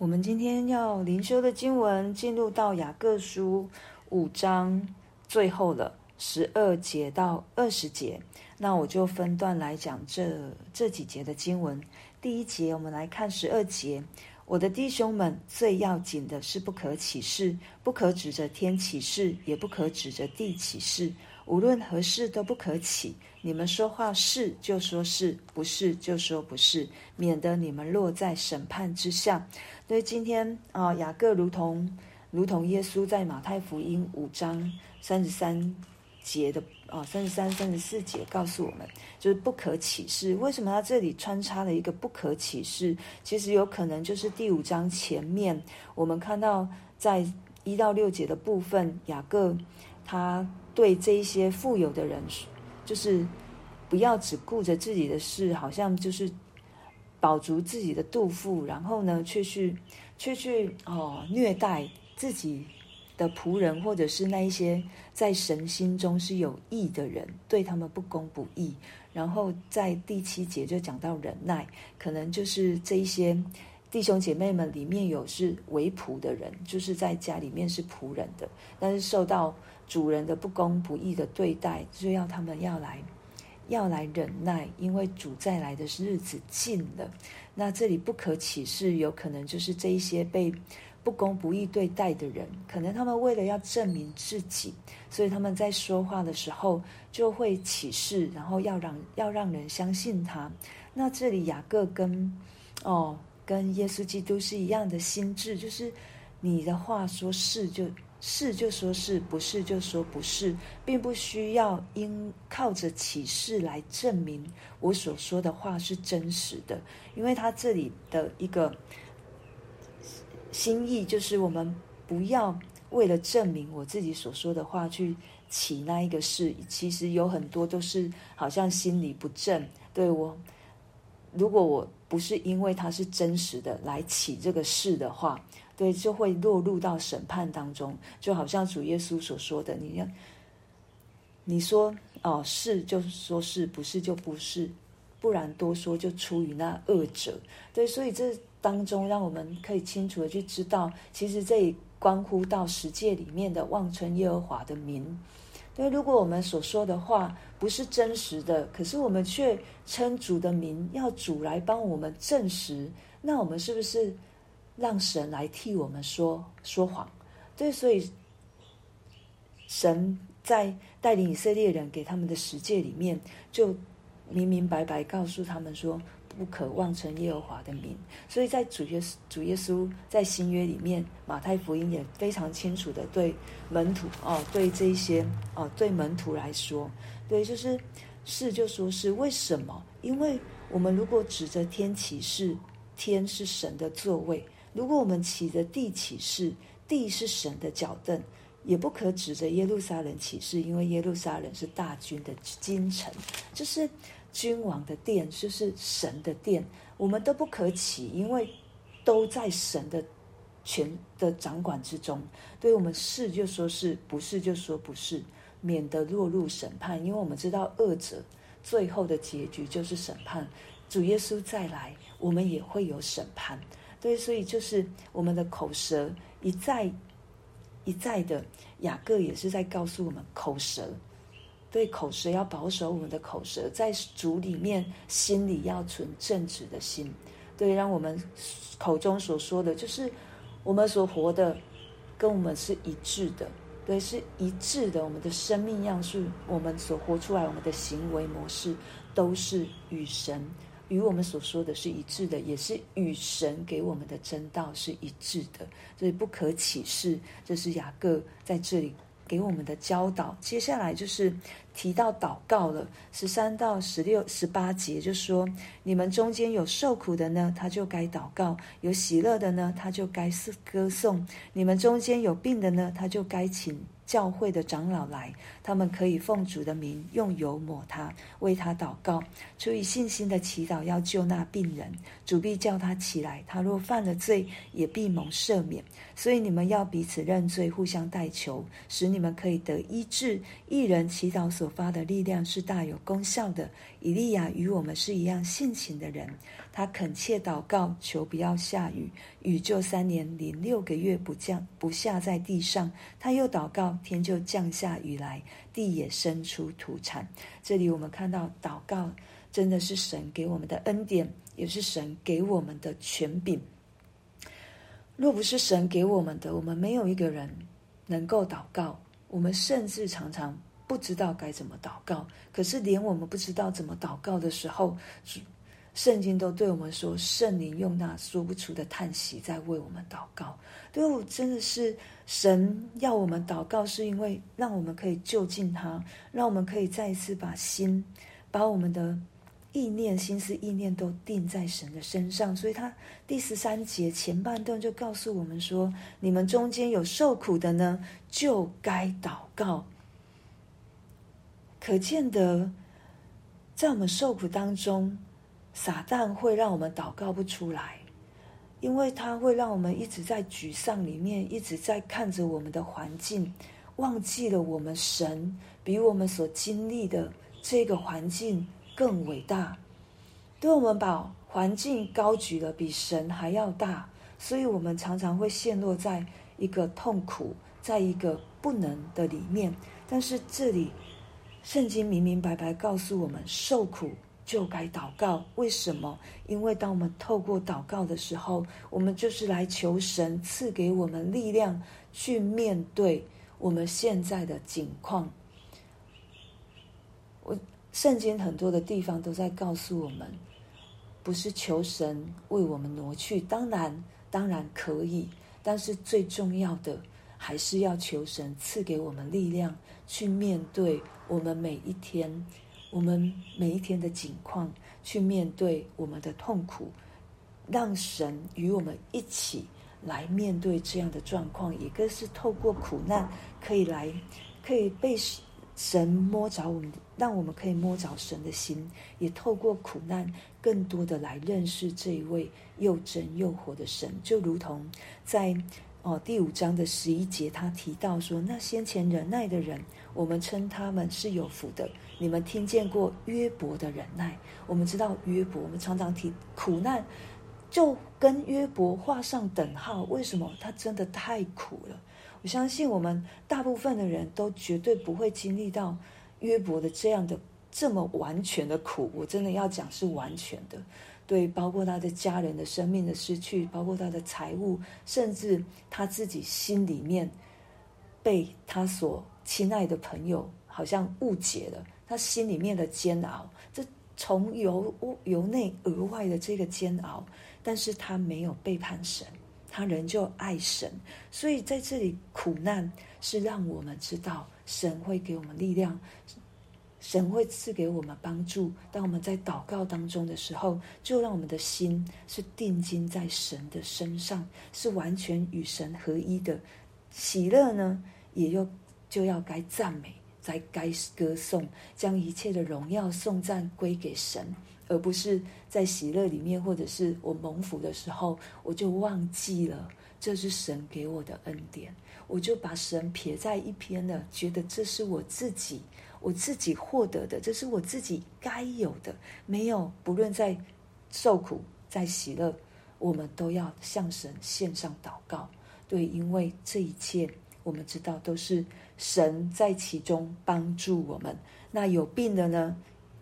我们今天要灵修的经文进入到雅各书五章最后了，十二节到二十节。那我就分段来讲这这几节的经文。第一节，我们来看十二节。我的弟兄们，最要紧的是不可起誓，不可指着天起誓，也不可指着地起誓。无论何事都不可起。你们说话是就说是，不是就说不是，免得你们落在审判之下。所以今天啊，雅各如同如同耶稣在马太福音五章三十三节的啊三十三三十四节告诉我们，就是不可起誓。为什么他这里穿插了一个不可起誓？其实有可能就是第五章前面我们看到在一到六节的部分，雅各他对这一些富有的人，就是不要只顾着自己的事，好像就是。饱足自己的肚腹，然后呢，却去，却去哦虐待自己的仆人，或者是那一些在神心中是有义的人，对他们不公不义。然后在第七节就讲到忍耐，可能就是这一些弟兄姐妹们里面有是为仆的人，就是在家里面是仆人的，但是受到主人的不公不义的对待，就要他们要来。要来忍耐，因为主再来的日子近了。那这里不可起誓，有可能就是这一些被不公不义对待的人，可能他们为了要证明自己，所以他们在说话的时候就会起誓，然后要让要让人相信他。那这里雅各跟哦跟耶稣基督是一样的心智，就是你的话说是就是就说是，不是就说不是，并不需要因靠着启示来证明我所说的话是真实的，因为他这里的一个心意就是，我们不要为了证明我自己所说的话去起那一个事，其实有很多都是好像心里不正。对我，如果我不是因为他是真实的来起这个事的话。对，就会落入到审判当中，就好像主耶稣所说的，你要你说哦是就说是，不是就不是，不然多说就出于那恶者。对，所以这当中让我们可以清楚的去知道，其实这也关乎到十诫里面的望称耶和华的名。对，如果我们所说的话不是真实的，可是我们却称主的名，要主来帮我们证实，那我们是不是？让神来替我们说说谎，对，所以神在带领以色列人给他们的十诫里面，就明明白白告诉他们说，不可妄称耶和华的名。所以在主耶稣主耶稣在新约里面，马太福音也非常清楚的对门徒哦，对这些哦，对门徒来说，对，就是是就说是为什么？因为我们如果指着天起誓，天是神的座位。如果我们起着地起誓，地是神的脚凳，也不可指着耶路撒冷起誓，因为耶路撒冷是大军的京城，就是君王的殿，就是神的殿，我们都不可起，因为都在神的权的掌管之中。对，我们是就说是，不是就说不是，免得落入审判。因为我们知道恶者最后的结局就是审判。主耶稣再来，我们也会有审判。对，所以就是我们的口舌一再一再的，雅各也是在告诉我们口舌，对，口舌要保守我们的口舌，在主里面心里要存正直的心，对，让我们口中所说的就是我们所活的跟我们是一致的，对，是一致的，我们的生命样式，我们所活出来，我们的行为模式都是与神。与我们所说的是一致的，也是与神给我们的真道是一致的，所以不可起誓。这是雅各在这里给我们的教导。接下来就是提到祷告了，十三到十六、十八节就说：你们中间有受苦的呢，他就该祷告；有喜乐的呢，他就该是歌颂；你们中间有病的呢，他就该请。教会的长老来，他们可以奉主的名用油抹他，为他祷告，出于信心的祈祷要救那病人，主必叫他起来。他若犯了罪，也必蒙赦免。所以你们要彼此认罪，互相代求，使你们可以得医治。一人祈祷所发的力量是大有功效的。以利亚与我们是一样性情的人，他恳切祷告，求不要下雨，雨就三年零六个月不降不下在地上。他又祷告，天就降下雨来，地也生出土产。这里我们看到，祷告真的是神给我们的恩典，也是神给我们的权柄。若不是神给我们的，我们没有一个人能够祷告。我们甚至常常不知道该怎么祷告。可是，连我们不知道怎么祷告的时候，圣经都对我们说，圣灵用那说不出的叹息在为我们祷告。对，我真的是神要我们祷告，是因为让我们可以就近他，让我们可以再一次把心，把我们的。意念、心思、意念都定在神的身上，所以他第十三节前半段就告诉我们说：“你们中间有受苦的呢，就该祷告。”可见得，在我们受苦当中，撒旦会让我们祷告不出来，因为他会让我们一直在沮丧里面，一直在看着我们的环境，忘记了我们神比我们所经历的这个环境。更伟大，对我们把环境高举了，比神还要大，所以我们常常会陷落在一个痛苦，在一个不能的里面。但是这里圣经明明白白告诉我们，受苦就该祷告。为什么？因为当我们透过祷告的时候，我们就是来求神赐给我们力量，去面对我们现在的境况。我。圣经很多的地方都在告诉我们，不是求神为我们挪去，当然当然可以，但是最重要的还是要求神赐给我们力量，去面对我们每一天，我们每一天的境况，去面对我们的痛苦，让神与我们一起来面对这样的状况，一个是透过苦难可以来，可以被。神摸着我们，让我们可以摸着神的心，也透过苦难，更多的来认识这一位又真又活的神。就如同在哦第五章的十一节，他提到说：“那先前忍耐的人，我们称他们是有福的。你们听见过约伯的忍耐？我们知道约伯，我们常常提苦难，就跟约伯画上等号。为什么？他真的太苦了。”我相信我们大部分的人都绝对不会经历到约伯的这样的这么完全的苦。我真的要讲是完全的，对，包括他的家人的生命的失去，包括他的财物，甚至他自己心里面被他所亲爱的朋友好像误解了，他心里面的煎熬，这从由由内而外的这个煎熬，但是他没有背叛神。他仍旧爱神，所以在这里苦难是让我们知道神会给我们力量，神会赐给我们帮助。当我们在祷告当中的时候，就让我们的心是定睛在神的身上，是完全与神合一的。喜乐呢，也又就要该赞美，在该歌颂，将一切的荣耀颂赞归给神。而不是在喜乐里面，或者是我蒙福的时候，我就忘记了这是神给我的恩典，我就把神撇在一边了，觉得这是我自己我自己获得的，这是我自己该有的。没有，不论在受苦在喜乐，我们都要向神献上祷告。对，因为这一切我们知道都是神在其中帮助我们。那有病的呢？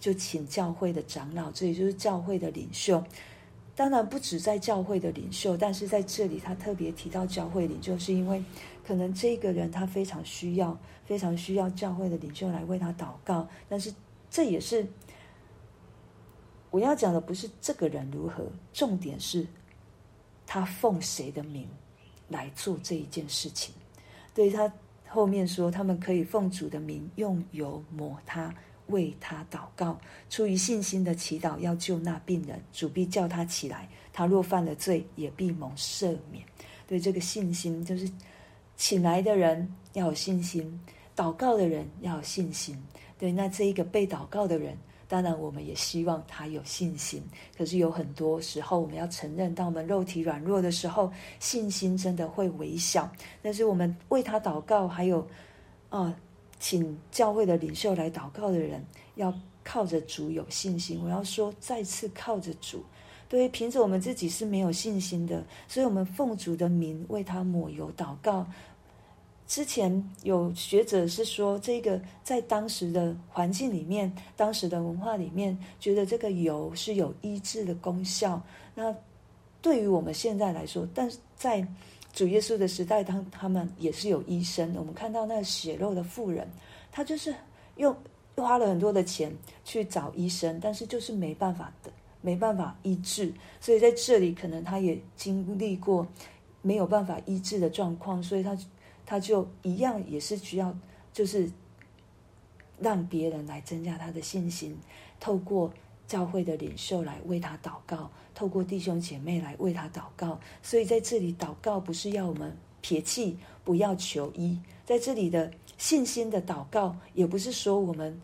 就请教会的长老，这也就是教会的领袖。当然不止在教会的领袖，但是在这里他特别提到教会领袖，是因为可能这个人他非常需要，非常需要教会的领袖来为他祷告。但是这也是我要讲的，不是这个人如何，重点是他奉谁的名来做这一件事情。对，他后面说，他们可以奉主的名用油抹他。为他祷告，出于信心的祈祷，要救那病人，主必叫他起来。他若犯了罪，也必蒙赦免。对这个信心，就是请来的人要有信心，祷告的人要有信心。对，那这一个被祷告的人，当然我们也希望他有信心。可是有很多时候，我们要承认，当我们肉体软弱的时候，信心真的会微小。但是我们为他祷告，还有啊。请教会的领袖来祷告的人，要靠着主有信心。我要说，再次靠着主，对于，凭着我们自己是没有信心的，所以我们奉主的名为他抹油祷告。之前有学者是说，这个在当时的环境里面，当时的文化里面，觉得这个油是有医治的功效。那对于我们现在来说，但是在主耶稣的时代，他他们也是有医生。我们看到那个血肉的妇人，他就是用花了很多的钱去找医生，但是就是没办法的，没办法医治。所以在这里，可能他也经历过没有办法医治的状况，所以他。他就一样也是需要，就是让别人来增加他的信心，透过教会的领袖来为他祷告，透过弟兄姐妹来为他祷告。所以在这里祷告不是要我们撇弃，不要求医。在这里的信心的祷告，也不是说我们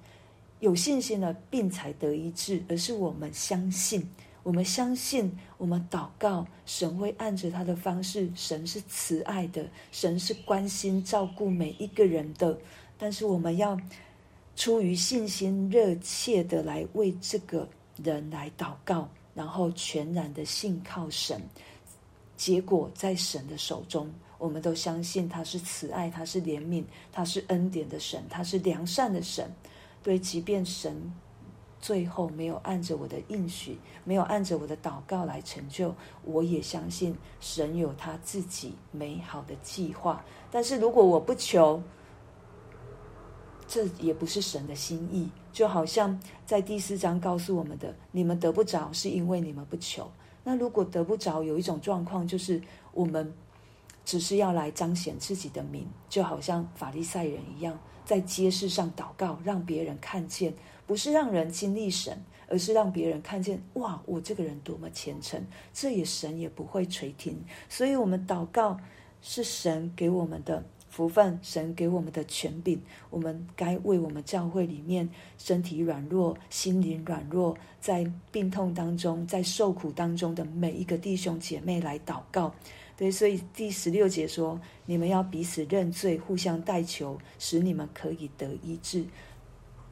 有信心了病才得医治，而是我们相信。我们相信，我们祷告，神会按着他的方式。神是慈爱的，神是关心照顾每一个人的。但是我们要出于信心，热切的来为这个人来祷告，然后全然的信靠神。结果在神的手中，我们都相信他是慈爱，他是怜悯，他是恩典的神，他是良善的神。对，即便神。最后没有按着我的应许，没有按着我的祷告来成就，我也相信神有他自己美好的计划。但是如果我不求，这也不是神的心意。就好像在第四章告诉我们的：你们得不着，是因为你们不求。那如果得不着，有一种状况就是我们只是要来彰显自己的名，就好像法利赛人一样，在街市上祷告，让别人看见。不是让人经历神，而是让别人看见哇，我这个人多么虔诚，这也神也不会垂听。所以，我们祷告是神给我们的福分，神给我们的权柄。我们该为我们教会里面身体软弱、心灵软弱，在病痛当中、在受苦当中的每一个弟兄姐妹来祷告。对，所以第十六节说：你们要彼此认罪，互相代求，使你们可以得医治。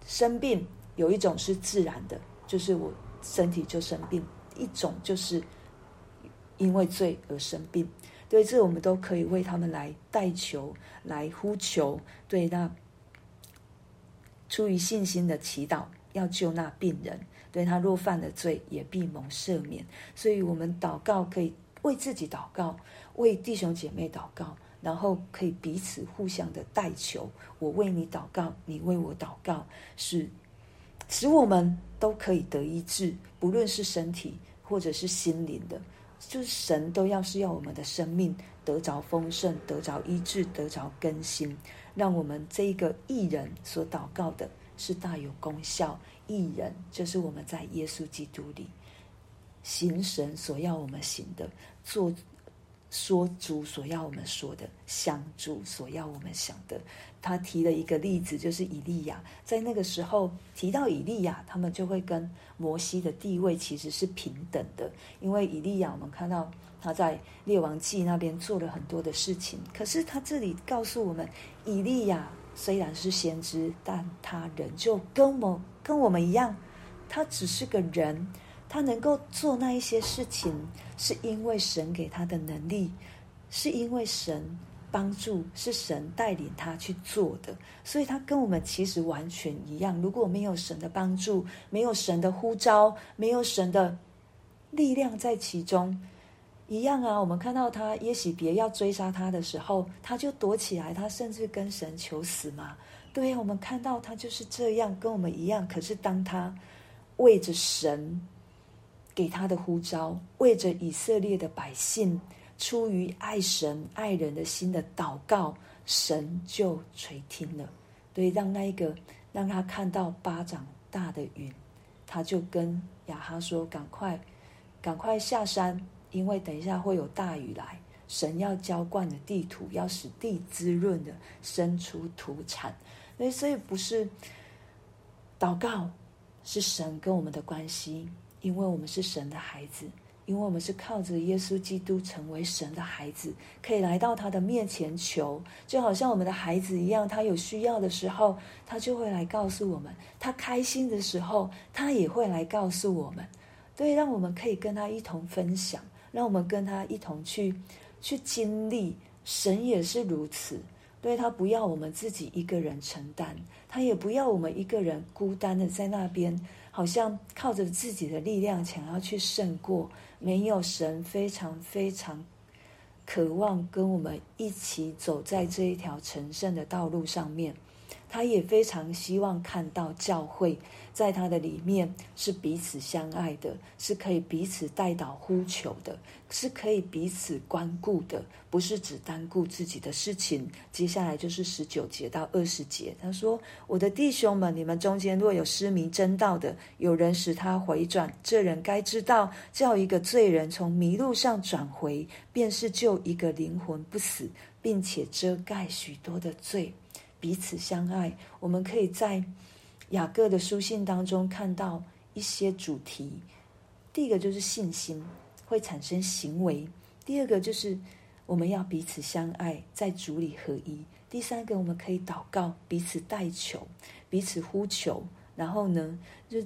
生病。有一种是自然的，就是我身体就生病；一种就是因为罪而生病。对，这我们都可以为他们来代求、来呼求。对，那出于信心的祈祷，要救那病人。对，他若犯了罪，也必蒙赦免。所以，我们祷告可以为自己祷告，为弟兄姐妹祷告，然后可以彼此互相的代求。我为你祷告，你为我祷告，是。使我们都可以得医治，不论是身体或者是心灵的，就是神都要是要我们的生命得着丰盛，得着医治，得着更新，让我们这一个艺人所祷告的是大有功效。艺人就是我们在耶稣基督里行神所要我们行的，做。说主所要我们说的，想主所要我们想的。他提了一个例子，就是以利亚。在那个时候提到以利亚，他们就会跟摩西的地位其实是平等的。因为以利亚，我们看到他在列王记那边做了很多的事情。可是他这里告诉我们，以利亚虽然是先知，但他仍旧跟我跟我们一样，他只是个人。他能够做那一些事情，是因为神给他的能力，是因为神帮助，是神带领他去做的。所以，他跟我们其实完全一样。如果没有神的帮助，没有神的呼召，没有神的力量在其中，一样啊。我们看到他耶洗别要追杀他的时候，他就躲起来，他甚至跟神求死嘛。对，我们看到他就是这样，跟我们一样。可是，当他为着神。给他的呼召，为着以色列的百姓，出于爱神爱人的心的祷告，神就垂听了。对，让那一个让他看到巴掌大的云，他就跟亚哈说：“赶快，赶快下山，因为等一下会有大雨来。神要浇灌的地土，要使地滋润的生出土产。所以，所以不是祷告，是神跟我们的关系。”因为我们是神的孩子，因为我们是靠着耶稣基督成为神的孩子，可以来到他的面前求，就好像我们的孩子一样。他有需要的时候，他就会来告诉我们；他开心的时候，他也会来告诉我们。对，让我们可以跟他一同分享，让我们跟他一同去去经历。神也是如此，对，他不要我们自己一个人承担，他也不要我们一个人孤单的在那边，好像靠着自己的力量想要去胜过。没有神，非常非常渴望跟我们一起走在这一条成圣的道路上面。他也非常希望看到教会在他的里面是彼此相爱的，是可以彼此代祷呼求的，是可以彼此关顾的，不是只单顾自己的事情。接下来就是十九节到二十节，他说：“我的弟兄们，你们中间若有失迷真道的，有人使他回转，这人该知道，叫一个罪人从迷路上转回，便是救一个灵魂不死，并且遮盖许多的罪。”彼此相爱，我们可以在雅各的书信当中看到一些主题。第一个就是信心会产生行为；第二个就是我们要彼此相爱，在主里合一；第三个我们可以祷告，彼此代求，彼此呼求。然后呢，就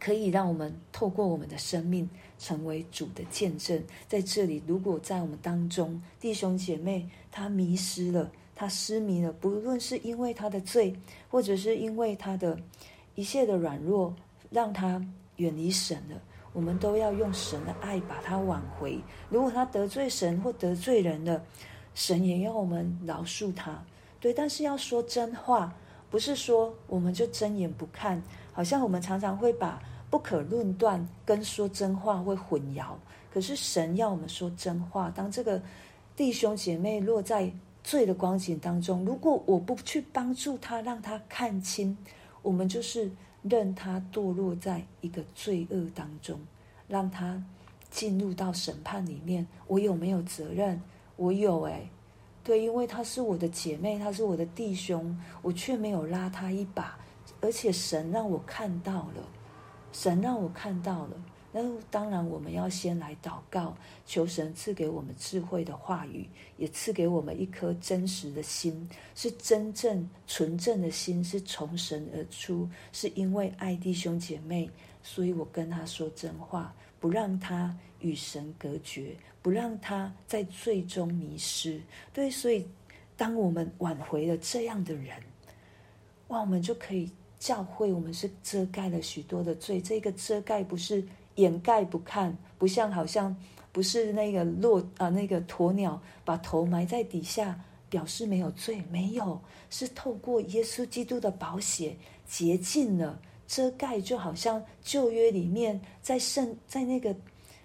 可以让我们透过我们的生命成为主的见证。在这里，如果在我们当中弟兄姐妹他迷失了。他失迷了，不论是因为他的罪，或者是因为他的一切的软弱，让他远离神了。我们都要用神的爱把他挽回。如果他得罪神或得罪人了，神也要我们饶恕他。对，但是要说真话，不是说我们就睁眼不看。好像我们常常会把不可论断跟说真话会混淆。可是神要我们说真话。当这个弟兄姐妹落在罪的光景当中，如果我不去帮助他，让他看清，我们就是任他堕落在一个罪恶当中，让他进入到审判里面。我有没有责任？我有诶，对，因为他是我的姐妹，他是我的弟兄，我却没有拉他一把，而且神让我看到了，神让我看到了。那当然，我们要先来祷告，求神赐给我们智慧的话语，也赐给我们一颗真实的心，是真正纯正的心，是从神而出，是因为爱弟兄姐妹，所以我跟他说真话，不让他与神隔绝，不让他在罪中迷失。对，所以当我们挽回了这样的人，哇，我们就可以教会我们是遮盖了许多的罪，这个遮盖不是。掩盖不看，不像好像不是那个骆啊，那个鸵鸟把头埋在底下，表示没有罪，没有，是透过耶稣基督的宝血洁净了遮盖，就好像旧约里面在圣在那个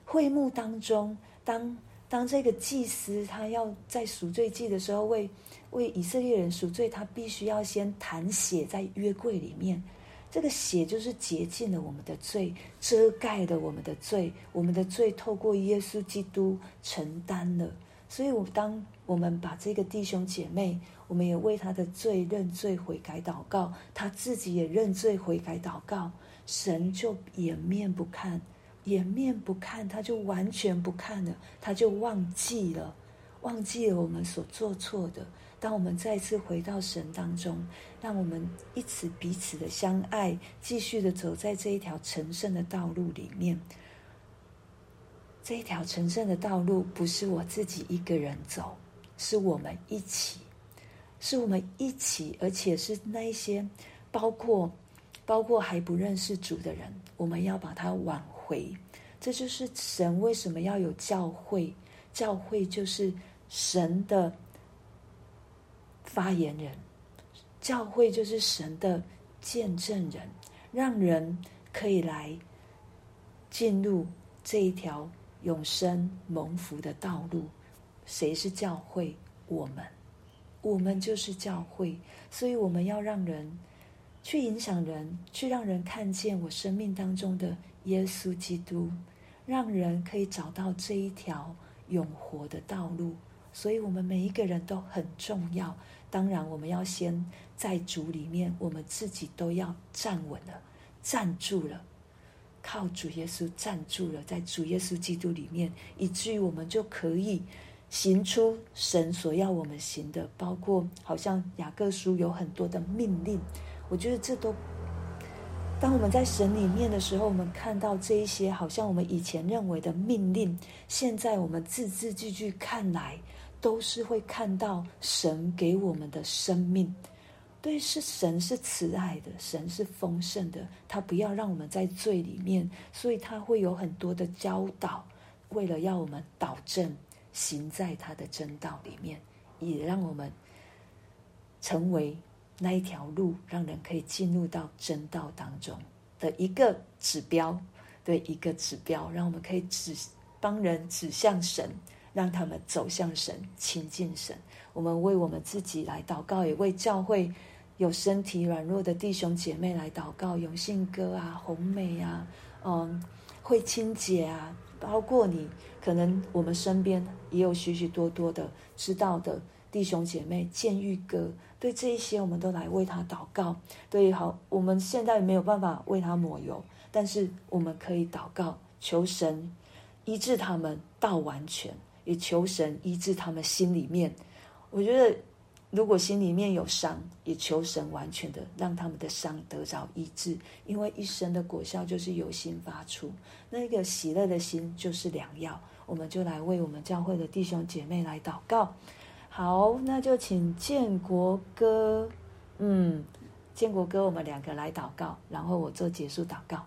会幕当中，当当这个祭司他要在赎罪祭的时候为为以色列人赎罪，他必须要先弹血在约柜里面。这个血就是洁净了我们的罪，遮盖了我们的罪，我们的罪透过耶稣基督承担了。所以，我当我们把这个弟兄姐妹，我们也为他的罪认罪悔改祷告，他自己也认罪悔改祷告，神就掩面不看，掩面不看，他就完全不看了，他就忘记了，忘记了我们所做错的。当我们再次回到神当中，让我们一起彼此的相爱，继续的走在这一条成圣的道路里面。这一条成圣的道路不是我自己一个人走，是我们一起，是我们一起，而且是那一些包括包括还不认识主的人，我们要把他挽回。这就是神为什么要有教会，教会就是神的。发言人，教会就是神的见证人，让人可以来进入这一条永生蒙福的道路。谁是教会？我们，我们就是教会。所以我们要让人去影响人，去让人看见我生命当中的耶稣基督，让人可以找到这一条永活的道路。所以，我们每一个人都很重要。当然，我们要先在主里面，我们自己都要站稳了、站住了，靠主耶稣站住了，在主耶稣基督里面，以至于我们就可以行出神所要我们行的，包括好像雅各书有很多的命令，我觉得这都当我们在神里面的时候，我们看到这一些好像我们以前认为的命令，现在我们字字句句看来，都是会看到神给我们的生命。对，是神是慈爱的，神是丰盛的，他不要让我们在罪里面，所以他会有很多的教导，为了要我们导正，行在他的真道里面，也让我们成为那一条路，让人可以进入到真道当中的一个指标，对，一个指标，让我们可以指帮人指向神，让他们走向神，亲近神。我们为我们自己来祷告，也为教会有身体软弱的弟兄姐妹来祷告。永信哥啊，红美啊，嗯，慧清姐啊，包括你，可能我们身边也有许许多多的知道的弟兄姐妹。建玉哥，对这一些，我们都来为他祷告。对，好，我们现在没有办法为他抹油，但是我们可以祷告，求神医治他们到完全，也求神医治他们心里面。我觉得，如果心里面有伤，也求神完全的让他们的伤得着医治，因为一生的果效就是由心发出，那个喜乐的心就是良药。我们就来为我们教会的弟兄姐妹来祷告。好，那就请建国哥，嗯，建国哥，我们两个来祷告，然后我做结束祷告。